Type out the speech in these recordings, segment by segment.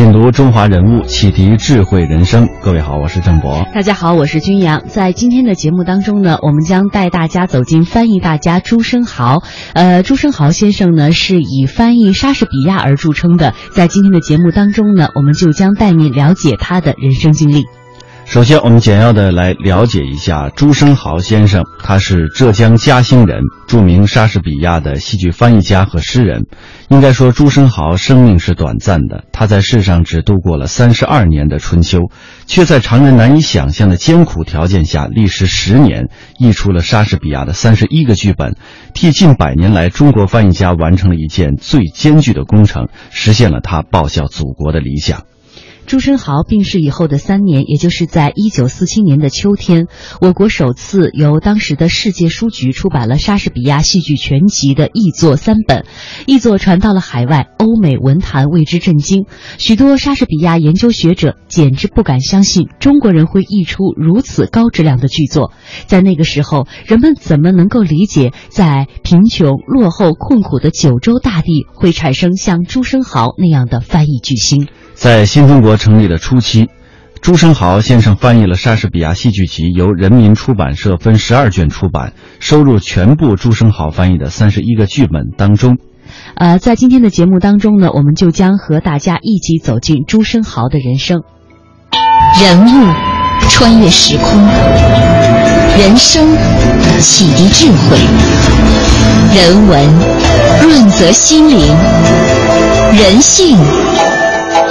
品读中华人物，启迪智慧人生。各位好，我是郑博。大家好，我是君阳。在今天的节目当中呢，我们将带大家走进翻译大家朱生豪。呃，朱生豪先生呢是以翻译莎士比亚而著称的。在今天的节目当中呢，我们就将带您了解他的人生经历。首先，我们简要的来了解一下朱生豪先生。他是浙江嘉兴人，著名莎士比亚的戏剧翻译家和诗人。应该说，朱生豪生命是短暂的。他在世上只度过了三十二年的春秋，却在常人难以想象的艰苦条件下，历时十年译出了莎士比亚的三十一个剧本，替近百年来中国翻译家完成了一件最艰巨的工程，实现了他报效祖国的理想。朱生豪病逝以后的三年，也就是在一九四七年的秋天，我国首次由当时的世界书局出版了莎士比亚戏剧全集的译作三本，译作传到了海外，欧美文坛为之震惊。许多莎士比亚研究学者简直不敢相信中国人会译出如此高质量的剧作。在那个时候，人们怎么能够理解，在贫穷、落后、困苦的九州大地会产生像朱生豪那样的翻译巨星？在新中国成立的初期，朱生豪先生翻译了莎士比亚戏剧集，由人民出版社分十二卷出版，收入全部朱生豪翻译的三十一个剧本当中。呃，在今天的节目当中呢，我们就将和大家一起走进朱生豪的人生。人物穿越时空，人生启迪智慧，人文润泽心灵，人性。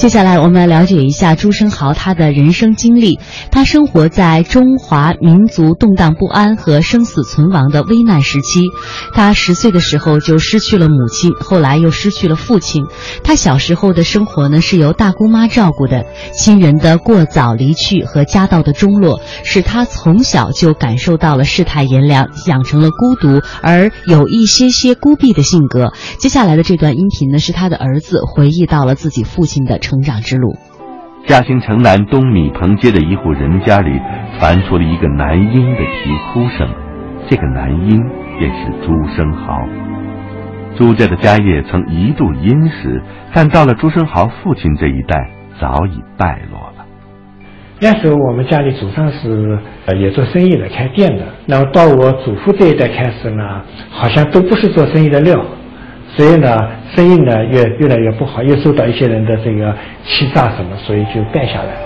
接下来，我们来了解一下朱生豪他的人生经历。他生活在中华民族动荡不安和生死存亡的危难时期。他十岁的时候就失去了母亲，后来又失去了父亲。他小时候的生活呢，是由大姑妈照顾的。亲人的过早离去和家道的中落，使他从小就感受到了世态炎凉，养成了孤独而有一些些孤僻的性格。接下来的这段音频呢，是他的儿子回忆到了自己父亲的。成长之路。嘉兴城南东米棚街的一户人家里，传出了一个男婴的啼哭声。这个男婴便是朱生豪。朱家的家业曾一度殷实，但到了朱生豪父亲这一代，早已败落了。那时候我们家里祖上是呃也做生意的，开店的。那么到我祖父这一代开始呢，好像都不是做生意的料。所以呢，生意呢越越来越不好，又受到一些人的这个欺诈什么，所以就败下来了。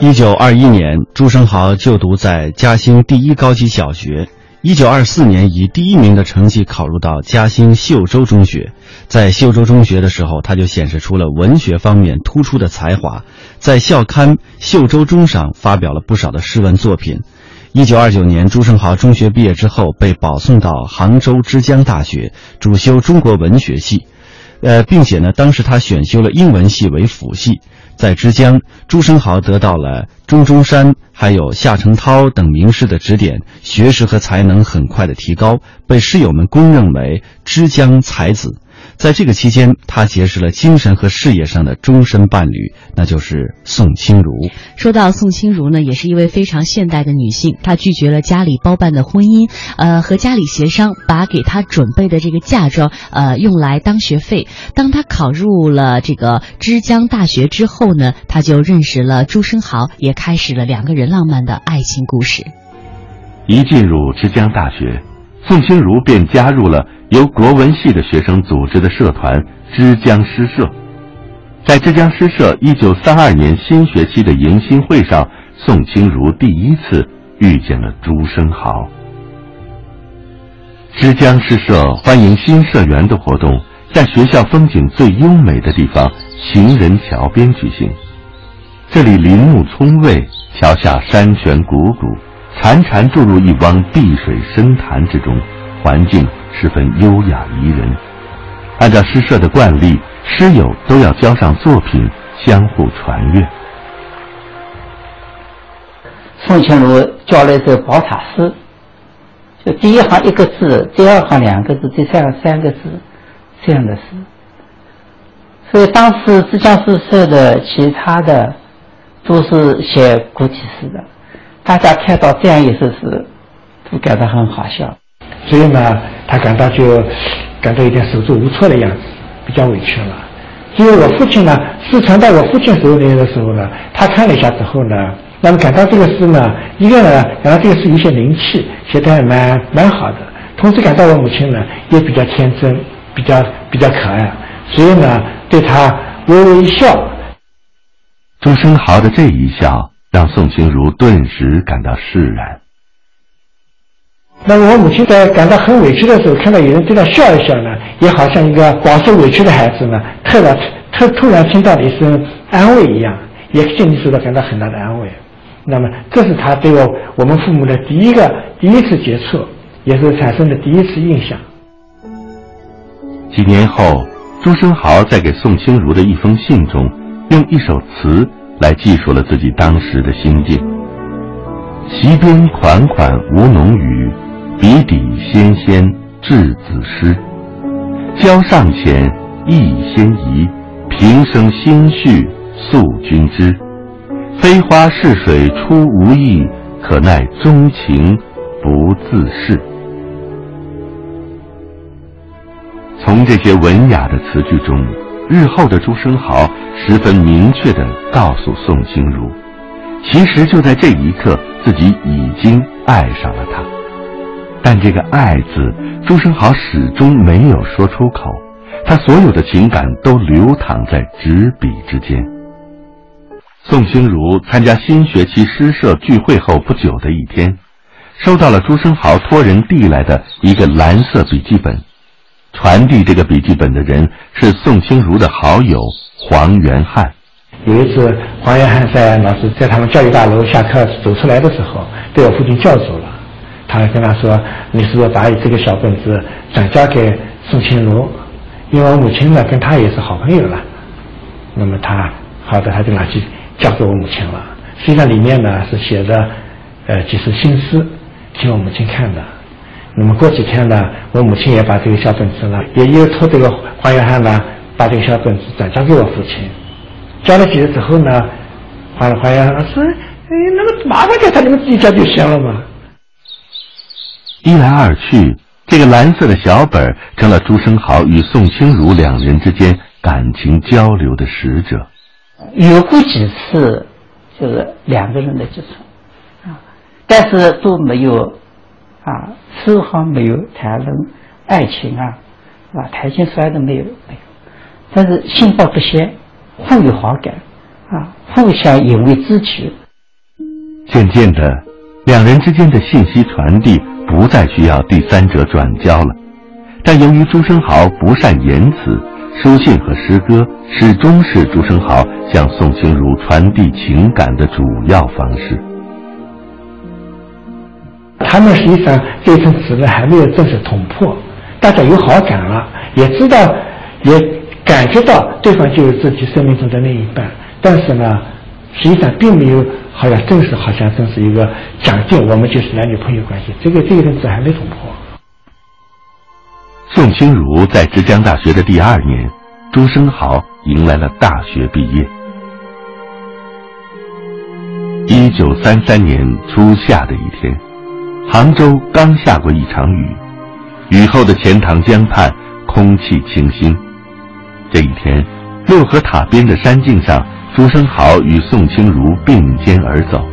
一九二一年，朱生豪就读在嘉兴第一高级小学。一九二四年，以第一名的成绩考入到嘉兴秀州中学。在秀州中学的时候，他就显示出了文学方面突出的才华，在校刊《秀州中》上发表了不少的诗文作品。一九二九年，朱生豪中学毕业之后，被保送到杭州之江大学，主修中国文学系，呃，并且呢，当时他选修了英文系为辅系。在之江，朱生豪得到了钟中山还有夏承焘等名师的指点，学识和才能很快的提高，被室友们公认为之江才子。在这个期间，他结识了精神和事业上的终身伴侣，那就是宋清如。说到宋清如呢，也是一位非常现代的女性。她拒绝了家里包办的婚姻，呃，和家里协商，把给她准备的这个嫁妆，呃，用来当学费。当她考入了这个之江大学之后呢，她就认识了朱生豪，也开始了两个人浪漫的爱情故事。一进入之江大学，宋清如便加入了。由国文系的学生组织的社团之江诗社，在之江诗社一九三二年新学期的迎新会上，宋清如第一次遇见了朱生豪。之江诗社欢迎新社员的活动，在学校风景最优美的地方——行人桥边举行。这里林木葱苇，桥下山泉汩汩，潺潺注入一汪碧水深潭之中，环境十分优雅宜人。按照诗社的惯例，诗友都要交上作品，相互传阅。宋庆如教了一首宝塔诗，就第一行一个字，第二行两个字，第三行三个字，这样的诗。所以当时浙江诗社的其他的都是写古体诗的，大家看到这样一首诗，都感到很好笑。所以呢，他感到就感到有点手足无措的样子，比较委屈了。只有我父亲呢，是传到我父亲手里的时候呢，他看了一下之后呢，那么感到这个诗呢，一个呢感到这个诗有些灵气，写的还蛮蛮好的，同时感到我母亲呢也比较天真，比较比较可爱，所以呢对他微微一笑。朱生豪的这一笑，让宋清如顿时感到释然。那么我母亲在感到很委屈的时候，看到有人对她笑一笑呢，也好像一个饱受委屈的孩子呢，突然突突然听到了一声安慰一样，也心里受到感到很大的安慰。那么这是他对我我们父母的第一个第一次接触，也是产生的第一次印象。几年后，朱生豪在给宋清如的一封信中，用一首词来记述了自己当时的心境：席边款款吴侬雨。笔底纤纤稚子诗，交上前意先移，平生心绪诉君知。飞花逝水出无意，可奈钟情不自适。从这些文雅的词句中，日后的朱生豪十分明确地告诉宋清如，其实就在这一刻，自己已经爱上了他。但这个“爱”字，朱生豪始终没有说出口，他所有的情感都流淌在纸笔之间。宋清如参加新学期诗社聚会后不久的一天，收到了朱生豪托人递来的一个蓝色笔记本，传递这个笔记本的人是宋清如的好友黄元汉。有一次，黄元汉在老师在他们教育大楼下课走出来的时候，被我父亲叫住了。他跟他说：“你是不是把你这个小本子转交给宋清如？因为我母亲呢跟他也是好朋友了。那么他好的，他就拿去交给我母亲了。实际上里面呢是写的呃几首新诗，请我母亲看的。那么过几天呢，我母亲也把这个小本子呢，也又托这个黄元汉呢，把这个小本子转交给我父亲。交了几次之后呢，黄黄元汉说：‘哎，那么麻烦给他，你们自己交就行了嘛。’一来二去，这个蓝色的小本成了朱生豪与宋清如两人之间感情交流的使者。有过几次，就是两个人的接触，啊，但是都没有，啊，丝毫没有谈论爱情啊，啊，谈情说爱都没有，没有。但是心抱不宣，互有好感，啊，互相引为知己。渐渐的，两人之间的信息传递。不再需要第三者转交了，但由于朱生豪不善言辞，书信和诗歌始终是朱生豪向宋清如传递情感的主要方式。他们实际上这层纸呢还没有正式捅破，大家有好感了，也知道，也感觉到对方就是自己生命中的另一半，但是呢，实际上并没有。好像正是，好像正是一个讲定我们就是男女朋友关系。这个这个东西还没捅破。宋清如在浙江大学的第二年，朱生豪迎来了大学毕业。一九三三年初夏的一天，杭州刚下过一场雨，雨后的钱塘江畔空气清新。这一天，六合塔边的山径上。朱生豪与宋清如并肩而走。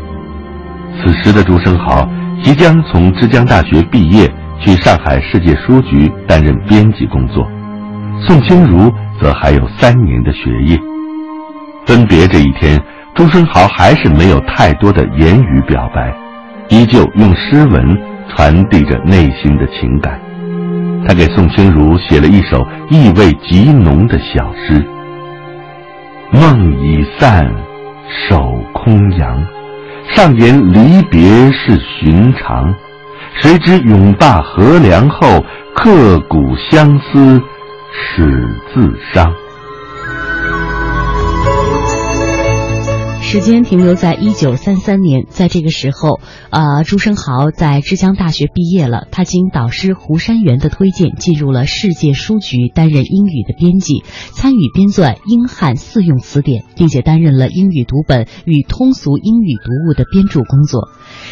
此时的朱生豪即将从浙江大学毕业，去上海世界书局担任编辑工作；宋清如则还有三年的学业。分别这一天，朱生豪还是没有太多的言语表白，依旧用诗文传递着内心的情感。他给宋清如写了一首意味极浓的小诗。梦已散，守空阳，上言离别是寻常，谁知永大河梁后，刻骨相思始自伤。时间停留在一九三三年，在这个时候，呃，朱生豪在浙江大学毕业了。他经导师胡山元的推荐，进入了世界书局担任英语的编辑，参与编纂英汉四用词典，并且担任了英语读本与通俗英语读物的编著工作。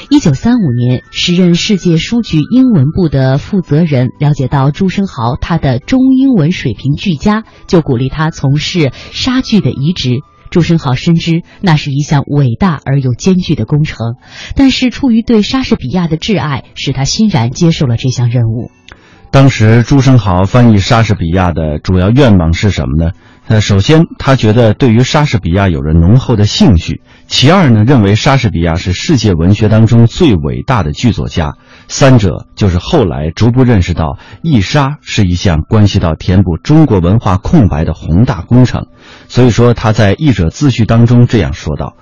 一九三五年，时任世界书局英文部的负责人了解到朱生豪他的中英文水平俱佳，就鼓励他从事莎剧的移植。朱生豪深知那是一项伟大而又艰巨的工程，但是出于对莎士比亚的挚爱，使他欣然接受了这项任务。当时，朱生豪翻译莎士比亚的主要愿望是什么呢？那，首先，他觉得对于莎士比亚有着浓厚的兴趣；其二呢，认为莎士比亚是世界文学当中最伟大的剧作家。三者就是后来逐步认识到，译莎是一项关系到填补中国文化空白的宏大工程。所以说，他在译者自序当中这样说道。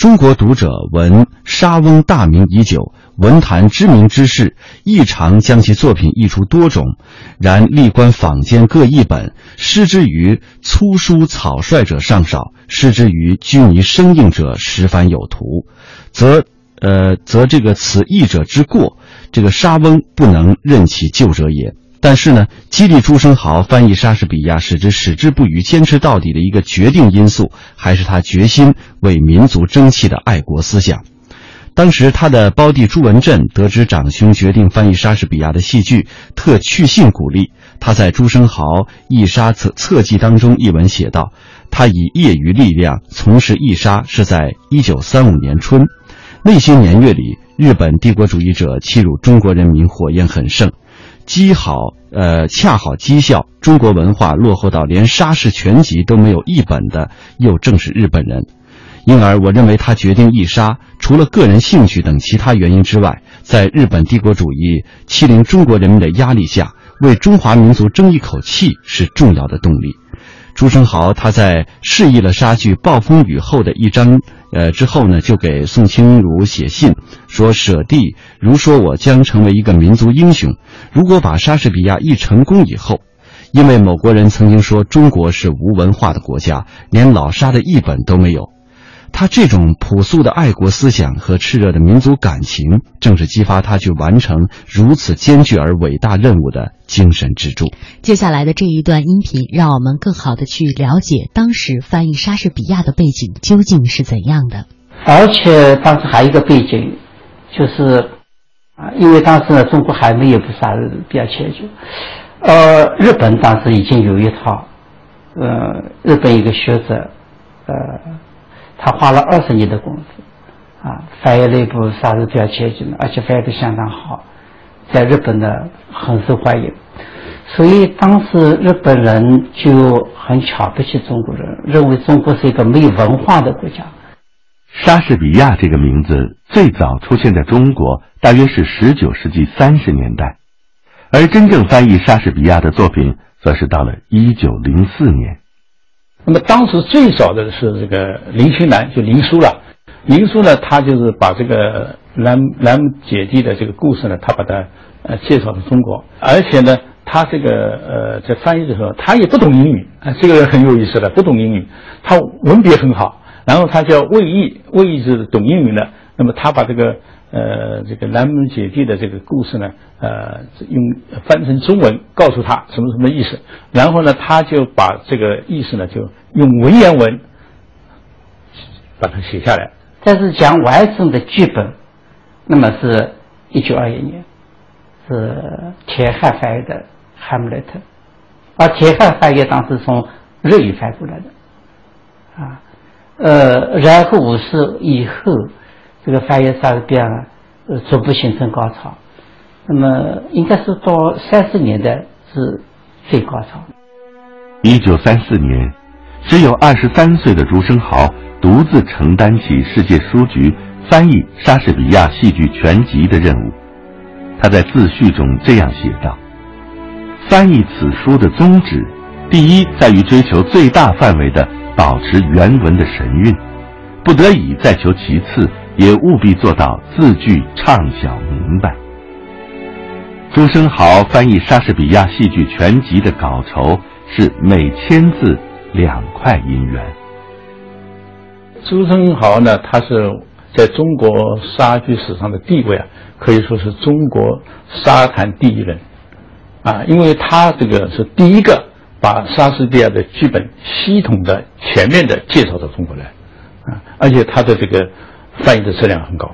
中国读者闻莎翁大名已久，文坛知名之士亦常将其作品译出多种，然历观坊间各译本，失之于粗疏草率者尚少，失之于拘泥生硬者十番有图，则，呃，则这个此译者之过，这个莎翁不能任其旧者也。但是呢，激励朱生豪翻译莎士比亚，使之矢志不渝、坚持到底的一个决定因素，还是他决心为民族争气的爱国思想。当时，他的胞弟朱文振得知长兄决定翻译莎士比亚的戏剧，特去信鼓励。他在朱生豪译莎册册记当中一文写道：“他以业余力量从事译莎，是在一九三五年春。那些年月里，日本帝国主义者欺辱中国人民火焰很盛。”机好，呃，恰好讥笑中国文化落后到连莎士全集都没有一本的，又正是日本人。因而，我认为他决定译莎，除了个人兴趣等其他原因之外，在日本帝国主义欺凌中国人民的压力下，为中华民族争一口气是重要的动力。朱生豪他在示意了莎剧《暴风雨后》的一张，呃之后呢，就给宋清如写信说：“舍弟如说我将成为一个民族英雄，如果把莎士比亚译成功以后，因为某国人曾经说中国是无文化的国家，连老莎的译本都没有。”他这种朴素的爱国思想和炽热的民族感情，正是激发他去完成如此艰巨而伟大任务的精神支柱。接下来的这一段音频，让我们更好的去了解当时翻译莎士比亚的背景究竟是怎样的。而且当时还有一个背景，就是啊，因为当时呢，中国还没有不莎士比亚全剧，呃，日本当时已经有一套，呃，日本一个学者，呃。他花了二十年的功夫，啊，翻译了一部莎士比亚全集呢，而且翻译的相当好，在日本呢很受欢迎，所以当时日本人就很瞧不起中国人，认为中国是一个没有文化的国家。莎士比亚这个名字最早出现在中国，大约是十九世纪三十年代，而真正翻译莎士比亚的作品，则是到了一九零四年。那么当时最早的是这个林清南，就林叔了。林叔呢，他就是把这个兰兰姐弟的这个故事呢，他把它呃介绍到中国，而且呢，他这个呃在翻译的时候，他也不懂英语啊，这个人很有意思的，不懂英语，他文笔很好，然后他叫魏毅，魏毅是懂英语的，那么他把这个。呃，这个南门姐弟的这个故事呢，呃，用翻成中文告诉他什么什么意思，然后呢，他就把这个意思呢，就用文言文把它写下来。但是讲完整的剧本，那么是一九二一年，是田汉翻译的《哈姆雷特》，而田汉翻译当时从日语翻过来的，啊，呃，然后五十以后。这个翻译莎士比亚呃，逐步形成高潮。那么，应该是到三十年代是最高潮。一九三四年，只有二十三岁的朱生豪独自承担起世界书局翻译莎士比亚戏剧全集的任务。他在自序中这样写道：“翻译此书的宗旨，第一在于追求最大范围的保持原文的神韵，不得已再求其次。”也务必做到字句畅晓明白。朱生豪翻译莎士比亚戏剧全集的稿酬是每千字两块银元。朱生豪呢，他是在中国莎剧史上的地位啊，可以说是中国沙坛第一人，啊，因为他这个是第一个把莎士比亚的剧本系统的、全面的介绍到中国来，啊，而且他的这个翻译的质量很高。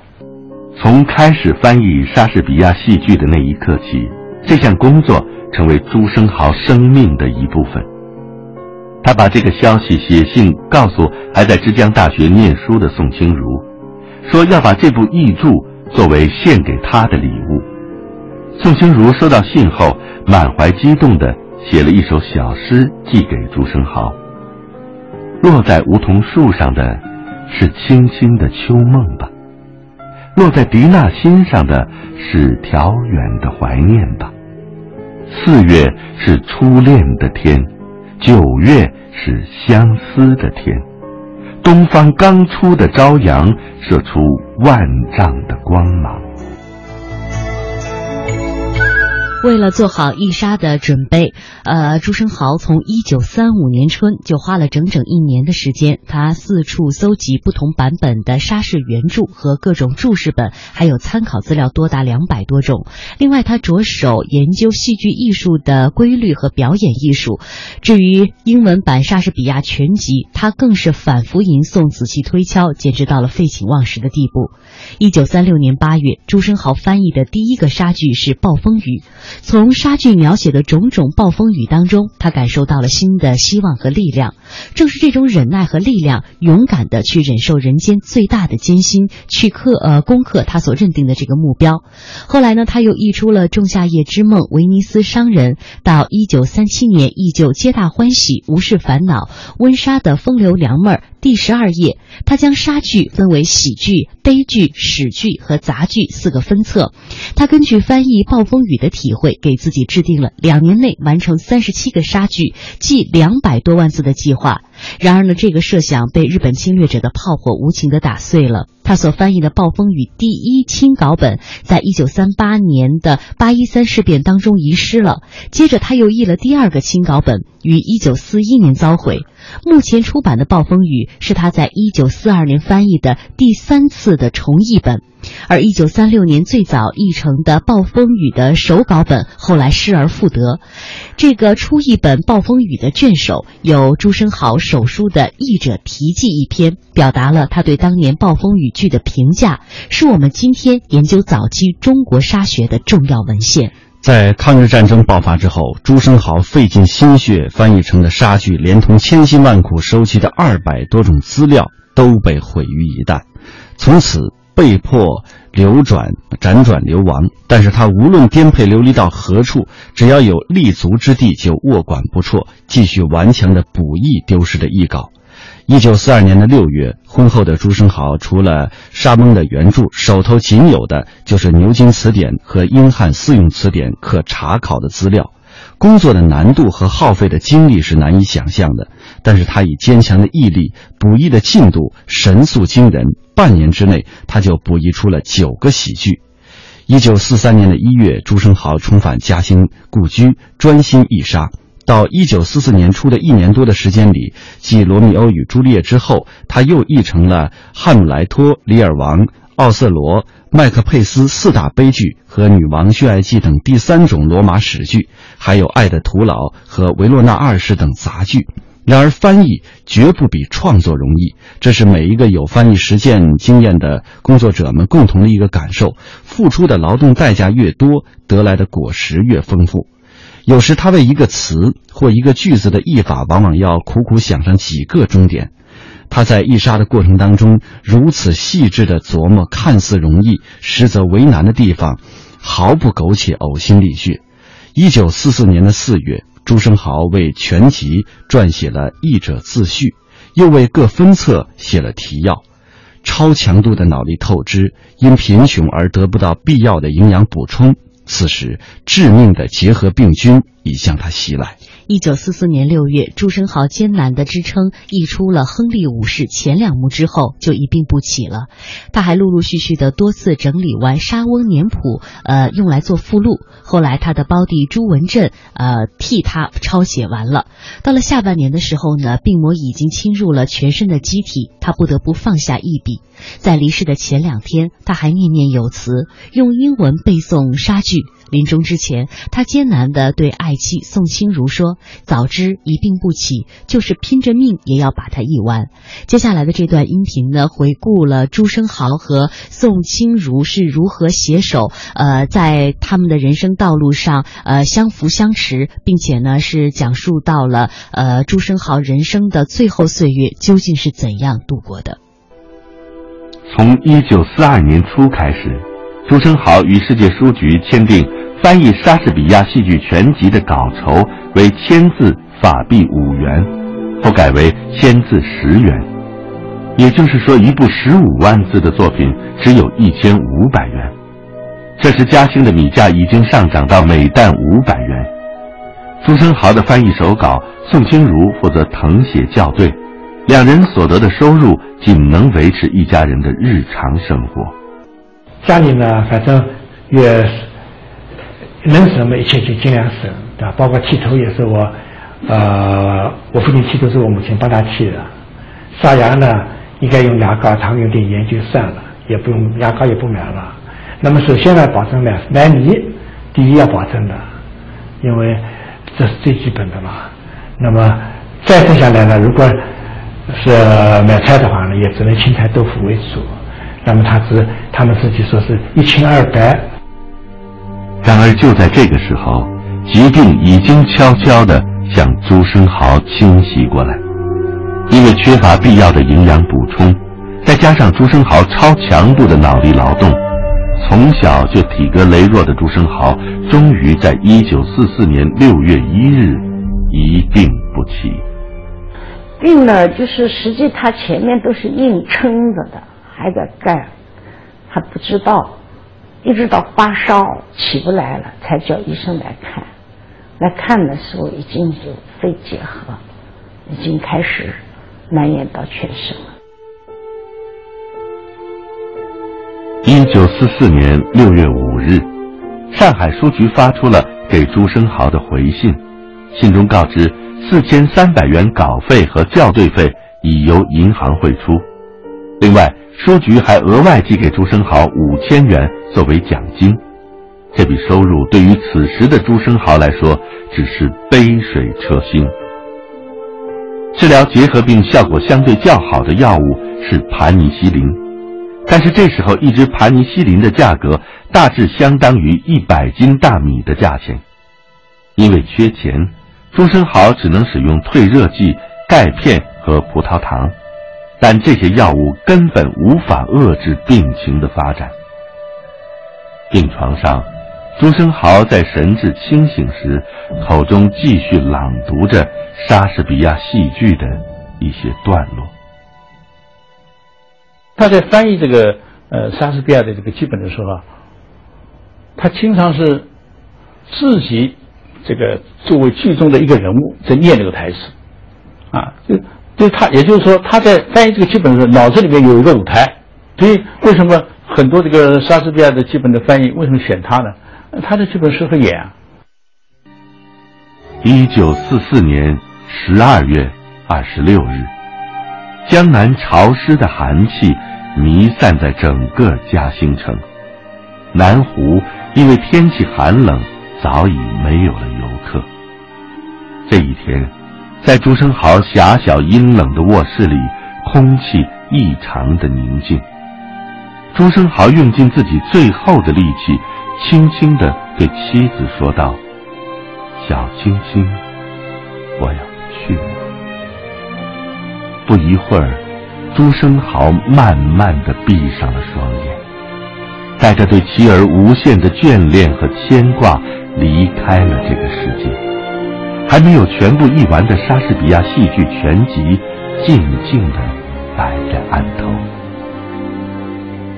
从开始翻译莎士比亚戏剧的那一刻起，这项工作成为朱生豪生命的一部分。他把这个消息写信告诉还在浙江大学念书的宋清如，说要把这部译著作为献给他的礼物。宋清如收到信后，满怀激动地写了一首小诗寄给朱生豪。落在梧桐树上的，是清新的秋梦吧？落在迪娜心上的是调远的怀念吧？四月是初恋的天。九月是相思的天，东方刚出的朝阳射出万丈的光芒。为了做好译沙的准备，呃，朱生豪从一九三五年春就花了整整一年的时间，他四处搜集不同版本的沙士原著和各种注释本，还有参考资料多达两百多种。另外，他着手研究戏剧艺术的规律和表演艺术。至于英文版莎士比亚全集，他更是反复吟诵、仔细推敲，简直到了废寝忘食的地步。一九三六年八月，朱生豪翻译的第一个沙剧是《暴风雨》。从莎剧描写的种种暴风雨当中，他感受到了新的希望和力量。正是这种忍耐和力量，勇敢的去忍受人间最大的艰辛，去克呃攻克他所认定的这个目标。后来呢，他又译出了《仲夏夜之梦》《威尼斯商人》，到一九三七年依旧皆大欢喜，无事烦恼，温莎的风流娘们儿。第十二页，他将莎剧分为喜剧、悲剧、史剧和杂剧四个分册。他根据翻译《暴风雨》的体会，给自己制定了两年内完成三十七个杀剧，即两百多万字的计划。然而呢，这个设想被日本侵略者的炮火无情地打碎了。他所翻译的《暴风雨》第一清稿本，在一九三八年的八一三事变当中遗失了。接着，他又译了第二个清稿本，于一九四一年遭毁。目前出版的《暴风雨》是他在一九四二年翻译的第三次的重译本，而一九三六年最早译成的《暴风雨》的手稿本后来失而复得。这个初译本《暴风雨》的卷首有朱生豪手手书的译者题记一篇，表达了他对当年《暴风雨》剧的评价，是我们今天研究早期中国沙学的重要文献。在抗日战争爆发之后，朱生豪费尽心血翻译成的沙剧，连同千辛万苦收集的二百多种资料，都被毁于一旦，从此被迫流转、辗转流亡。但是他无论颠沛流离到何处，只要有立足之地，就握管不辍，继续顽强的补译丢失的译稿。一九四二年的六月，婚后的朱生豪除了沙翁的原著，手头仅有的就是牛津词典和英汉四用词典可查考的资料。工作的难度和耗费的精力是难以想象的，但是他以坚强的毅力，补译的进度神速惊人，半年之内他就补译出了九个喜剧。一九四三年的一月，朱生豪重返嘉兴故居，专心译沙。到一九四四年初的一年多的时间里，继《罗密欧与朱丽叶》之后，他又译成了《汉姆莱托》《李尔王》《奥瑟罗》《麦克佩斯》四大悲剧和《女王血爱记》等第三种罗马史剧，还有《爱的徒劳》和《维洛纳二世》等杂剧。然而，翻译绝不比创作容易，这是每一个有翻译实践经验的工作者们共同的一个感受。付出的劳动代价越多，得来的果实越丰富。有时他为一个词或一个句子的译法，往往要苦苦想上几个钟点。他在译沙的过程当中，如此细致地琢磨看似容易，实则为难的地方，毫不苟且、呕心沥血。一九四四年的四月，朱生豪为全集撰写了译者自序，又为各分册写了提要。超强度的脑力透支，因贫穷而得不到必要的营养补充。此时，致命的结核病菌已向他袭来。一九四四年六月，朱生豪艰难的支撑译出了《亨利五世》前两幕之后，就一病不起了。他还陆陆续续的多次整理完《沙翁年谱》，呃，用来做附录。后来他的胞弟朱文振，呃，替他抄写完了。到了下半年的时候呢，病魔已经侵入了全身的机体，他不得不放下一笔。在离世的前两天，他还念念有词，用英文背诵莎剧。临终之前，他艰难地对爱妻宋清如说：“早知一病不起，就是拼着命也要把它译完。”接下来的这段音频呢，回顾了朱生豪和宋清如是如何携手，呃，在他们的人生道路上，呃，相扶相持，并且呢，是讲述到了呃朱生豪人生的最后岁月究竟是怎样度过的。从一九四二年初开始。朱生豪与世界书局签订翻译莎士比亚戏剧全集的稿酬为签字法币五元，后改为签字十元，也就是说，一部十五万字的作品只有一千五百元。这时嘉兴的米价已经上涨到每担五百元。朱生豪的翻译手稿，宋清如负责誊写校对，两人所得的收入仅能维持一家人的日常生活。家里呢，反正也能省嘛，一切就尽量省，对吧？包括剃头也是我，呃，我父亲剃头是我母亲帮他剃的。刷牙呢，应该用牙膏，他们用点盐就算了，也不用牙膏也不买了。那么首先呢，保证买买米，第一要保证的，因为这是最基本的嘛。那么再剩下来呢，如果是买菜的话呢，也只能青菜豆腐为主。那么他是他们自己说是一清二白。然而就在这个时候，疾病已经悄悄地向朱生豪侵袭过来。因为缺乏必要的营养补充，再加上朱生豪超强度的脑力劳动，从小就体格羸弱的朱生豪，终于在一九四四年六月一日一病不起。病呢，就是实际他前面都是硬撑着的。还在干，他不知道，一直到发烧起不来了，才叫医生来看。来看的时候已经有肺结核，已经开始蔓延到全身了。一九四四年六月五日，上海书局发出了给朱生豪的回信，信中告知四千三百元稿费和校对费已由银行汇出，另外。书局还额外寄给朱生豪五千元作为奖金，这笔收入对于此时的朱生豪来说只是杯水车薪。治疗结核病效果相对较好的药物是盘尼西林，但是这时候一支盘尼西林的价格大致相当于一百斤大米的价钱。因为缺钱，朱生豪只能使用退热剂、钙片和葡萄糖。但这些药物根本无法遏制病情的发展。病床上，朱生豪在神志清醒时，口中继续朗读着莎士比亚戏剧的一些段落。他在翻译这个呃莎士比亚的这个剧本的时候，他经常是自己这个作为剧中的一个人物在念这个台词，啊，就。对他，也就是说，他在翻译这个剧本的时候，脑子里面有一个舞台。所以，为什么很多这个莎士比亚的剧本的翻译，为什么选他呢？他的剧本适合演啊。一九四四年十二月二十六日，江南潮湿的寒气弥散在整个嘉兴城，南湖因为天气寒冷，早已没有了刻。这一天。在朱生豪狭小阴冷的卧室里，空气异常的宁静。朱生豪用尽自己最后的力气，轻轻地对妻子说道：“小青青，我要去了。”不一会儿，朱生豪慢慢地闭上了双眼，带着对妻儿无限的眷恋和牵挂，离开了这个世界。还没有全部译完的莎士比亚戏剧全集，静静地摆在案头。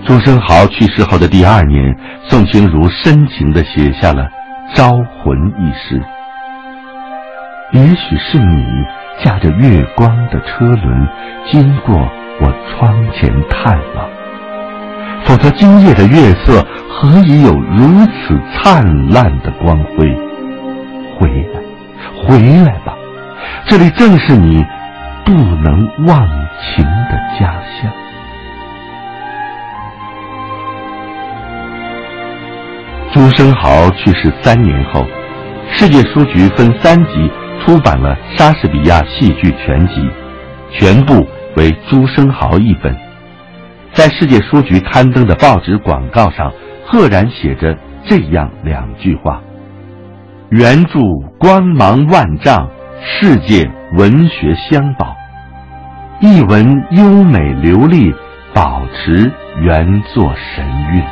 朱生豪去世后的第二年，宋清如深情地写下了《招魂》一诗。也许是你驾着月光的车轮经过我窗前探望，否则今夜的月色何以有如此灿烂的光辉？回来，回来吧，这里正是你不能忘情的家乡。朱生豪去世三年后，世界书局分三集。出版了莎士比亚戏剧全集，全部为朱生豪一本。在世界书局刊登的报纸广告上，赫然写着这样两句话：“原著光芒万丈，世界文学相宝；译文优美流利，保持原作神韵。”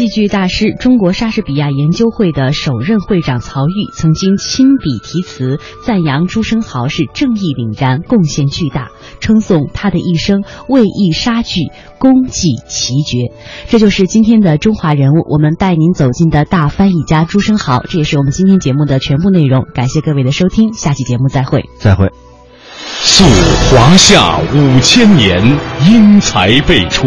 戏剧大师、中国莎士比亚研究会的首任会长曹禺曾经亲笔题词赞扬朱生豪是正义凛然、贡献巨大，称颂他的一生为艺杀剧，功绩奇绝。这就是今天的中华人物，我们带您走进的大翻译家朱生豪。这也是我们今天节目的全部内容。感谢各位的收听，下期节目再会。再会。溯华夏五千年，英才辈出。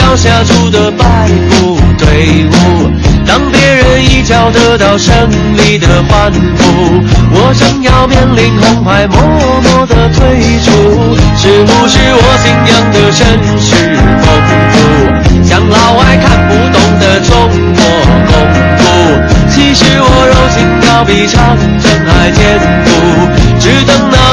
脚下出的败部队伍，当别人一脚得到胜利的欢呼，我正要面临红牌，默默的退出。是不是我信仰的绅士风度，像老外看不懂的中国功夫？其实我柔情要比长城还坚固，只等那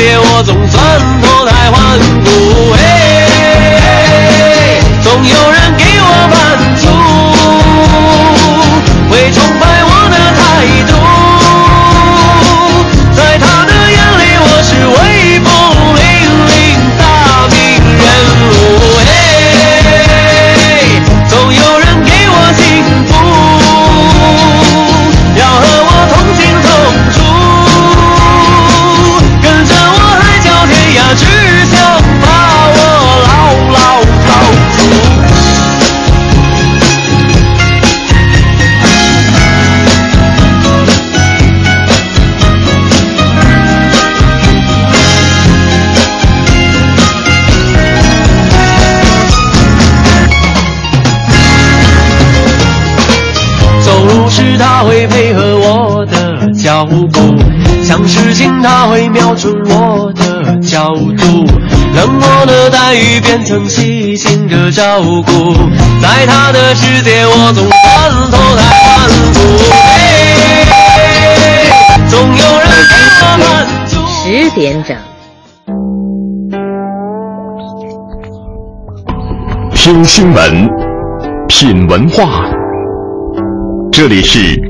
的世配合我的脚步，想事情他会瞄准我的角度，冷漠的待遇变成细心的照顾，在他的世界我总算脱胎换骨。总有人给我满足。十点整，听新闻，品文化，这里是。